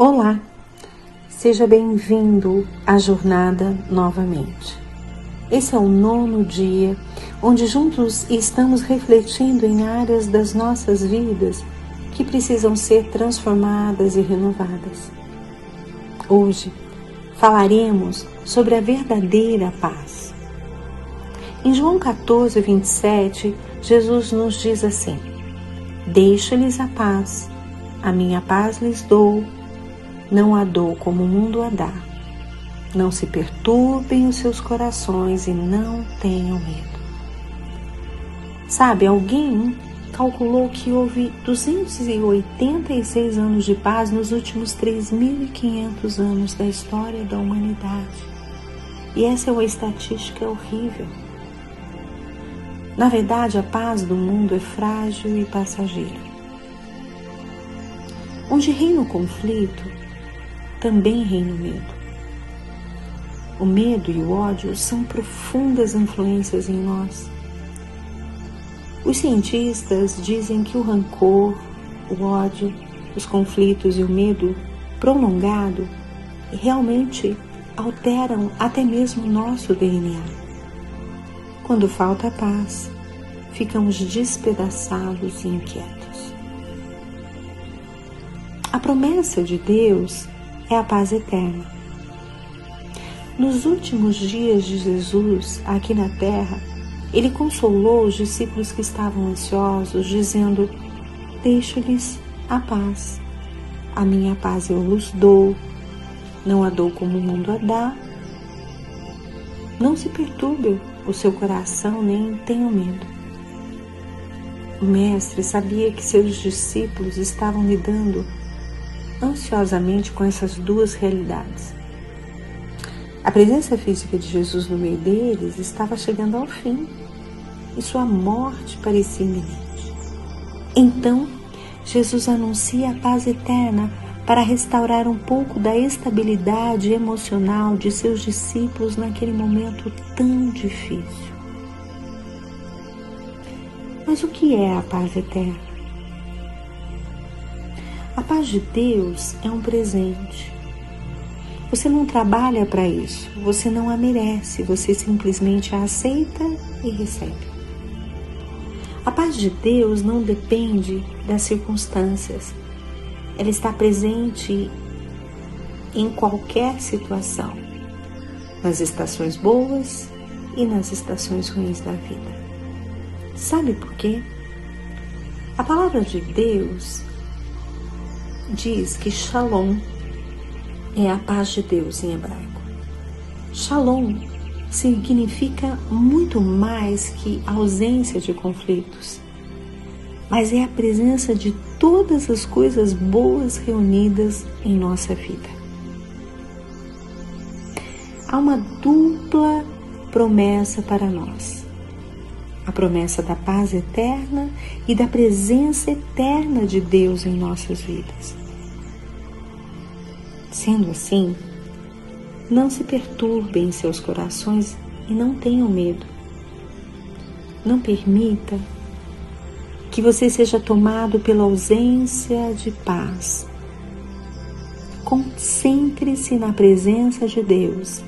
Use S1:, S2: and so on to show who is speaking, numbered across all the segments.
S1: Olá, seja bem-vindo à jornada novamente. Esse é o nono dia onde juntos estamos refletindo em áreas das nossas vidas que precisam ser transformadas e renovadas. Hoje falaremos sobre a verdadeira paz. Em João 14, 27, Jesus nos diz assim: Deixa-lhes a paz, a minha paz lhes dou não a dou como o mundo a dá. Não se perturbem os seus corações e não tenham medo. Sabe, alguém calculou que houve 286 anos de paz nos últimos 3.500 anos da história da humanidade. E essa é uma estatística horrível. Na verdade, a paz do mundo é frágil e passageira. Onde reina o conflito, também reina o medo. O medo e o ódio são profundas influências em nós. Os cientistas dizem que o rancor, o ódio, os conflitos e o medo prolongado realmente alteram até mesmo o nosso DNA. Quando falta paz, ficamos despedaçados e inquietos. A promessa de Deus é a paz eterna. Nos últimos dias de Jesus aqui na terra, ele consolou os discípulos que estavam ansiosos, dizendo: Deixo-lhes a paz. A minha paz eu vos dou, não a dou como o mundo a dá. Não se perturbe o seu coração, nem tenham medo. O Mestre sabia que seus discípulos estavam lidando ansiosamente com essas duas realidades. A presença física de Jesus no meio deles estava chegando ao fim e sua morte parecia iminente. Então, Jesus anuncia a paz eterna para restaurar um pouco da estabilidade emocional de seus discípulos naquele momento tão difícil. Mas o que é a paz eterna? A paz de Deus é um presente. Você não trabalha para isso, você não a merece, você simplesmente a aceita e recebe. A paz de Deus não depende das circunstâncias, ela está presente em qualquer situação, nas estações boas e nas estações ruins da vida. Sabe por quê? A palavra de Deus diz que Shalom é a paz de Deus em hebraico. Shalom significa muito mais que ausência de conflitos, mas é a presença de todas as coisas boas reunidas em nossa vida. Há uma dupla promessa para nós a promessa da paz eterna e da presença eterna de Deus em nossas vidas. Sendo assim, não se perturbem seus corações e não tenham medo. Não permita que você seja tomado pela ausência de paz. Concentre-se na presença de Deus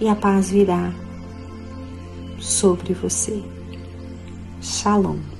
S1: e a paz virá sobre você. Shalom.